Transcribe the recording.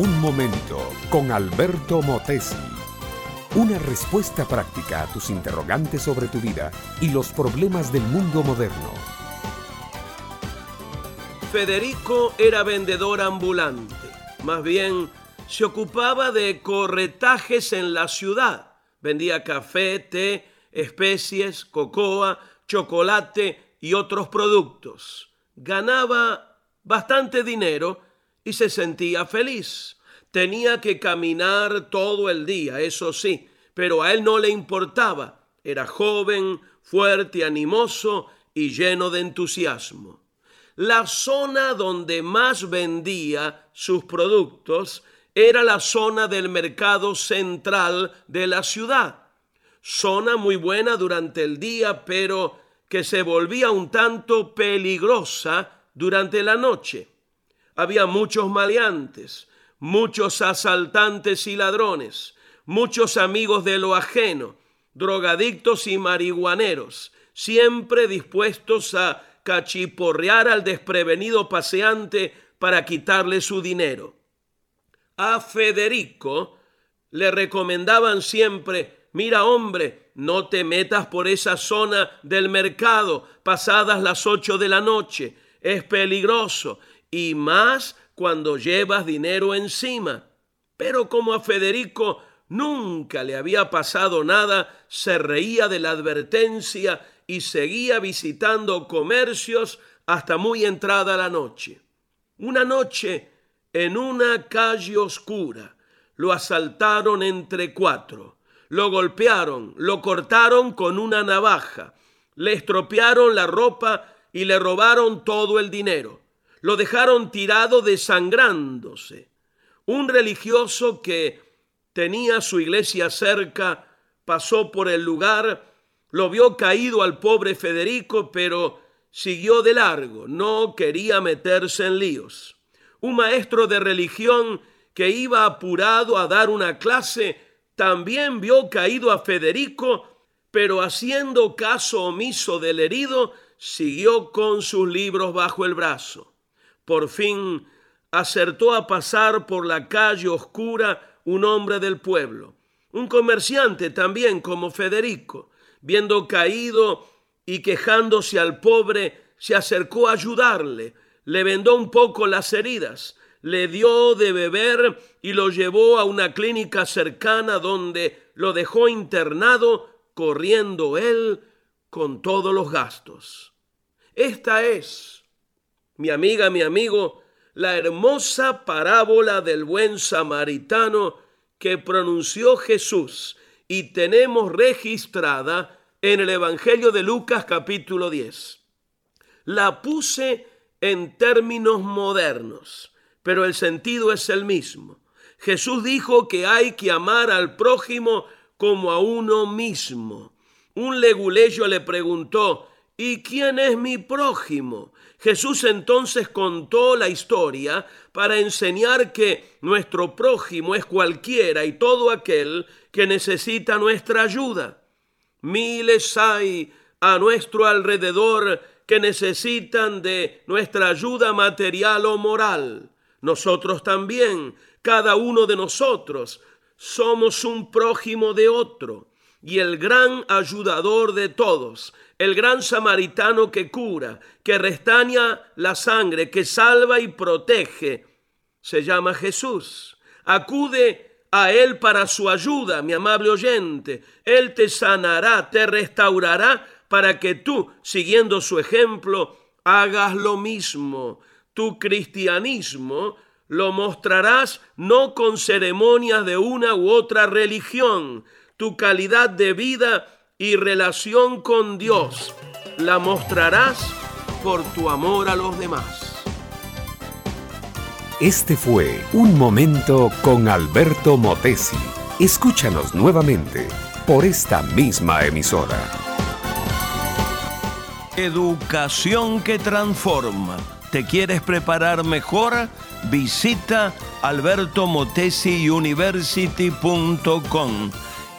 Un momento con Alberto Motesi. Una respuesta práctica a tus interrogantes sobre tu vida y los problemas del mundo moderno. Federico era vendedor ambulante. Más bien, se ocupaba de corretajes en la ciudad. Vendía café, té, especies, cocoa, chocolate y otros productos. Ganaba bastante dinero y se sentía feliz. Tenía que caminar todo el día, eso sí, pero a él no le importaba. Era joven, fuerte, animoso y lleno de entusiasmo. La zona donde más vendía sus productos era la zona del mercado central de la ciudad. Zona muy buena durante el día, pero que se volvía un tanto peligrosa durante la noche. Había muchos maleantes, muchos asaltantes y ladrones, muchos amigos de lo ajeno, drogadictos y marihuaneros, siempre dispuestos a cachiporrear al desprevenido paseante para quitarle su dinero. A Federico le recomendaban siempre, mira hombre, no te metas por esa zona del mercado pasadas las ocho de la noche, es peligroso, y más cuando llevas dinero encima. Pero como a Federico nunca le había pasado nada, se reía de la advertencia y seguía visitando comercios hasta muy entrada la noche. Una noche, en una calle oscura, lo asaltaron entre cuatro, lo golpearon, lo cortaron con una navaja, le estropearon la ropa y le robaron todo el dinero lo dejaron tirado desangrándose. Un religioso que tenía su iglesia cerca pasó por el lugar, lo vio caído al pobre Federico, pero siguió de largo, no quería meterse en líos. Un maestro de religión que iba apurado a dar una clase también vio caído a Federico, pero haciendo caso omiso del herido, siguió con sus libros bajo el brazo por fin acertó a pasar por la calle oscura un hombre del pueblo, un comerciante también como Federico, viendo caído y quejándose al pobre, se acercó a ayudarle, le vendó un poco las heridas, le dio de beber y lo llevó a una clínica cercana donde lo dejó internado, corriendo él con todos los gastos. Esta es mi amiga, mi amigo, la hermosa parábola del buen samaritano que pronunció Jesús y tenemos registrada en el Evangelio de Lucas capítulo 10. La puse en términos modernos, pero el sentido es el mismo. Jesús dijo que hay que amar al prójimo como a uno mismo. Un leguleyo le preguntó, ¿y quién es mi prójimo? Jesús entonces contó la historia para enseñar que nuestro prójimo es cualquiera y todo aquel que necesita nuestra ayuda. Miles hay a nuestro alrededor que necesitan de nuestra ayuda material o moral. Nosotros también, cada uno de nosotros, somos un prójimo de otro y el gran ayudador de todos, el gran samaritano que cura, que restaña la sangre, que salva y protege, se llama Jesús. Acude a Él para su ayuda, mi amable oyente. Él te sanará, te restaurará para que tú, siguiendo su ejemplo, hagas lo mismo. Tu cristianismo lo mostrarás no con ceremonias de una u otra religión, tu calidad de vida y relación con Dios la mostrarás por tu amor a los demás. Este fue Un Momento con Alberto Motesi. Escúchanos nuevamente por esta misma emisora. Educación que transforma. ¿Te quieres preparar mejor? Visita albertomotesiuniversity.com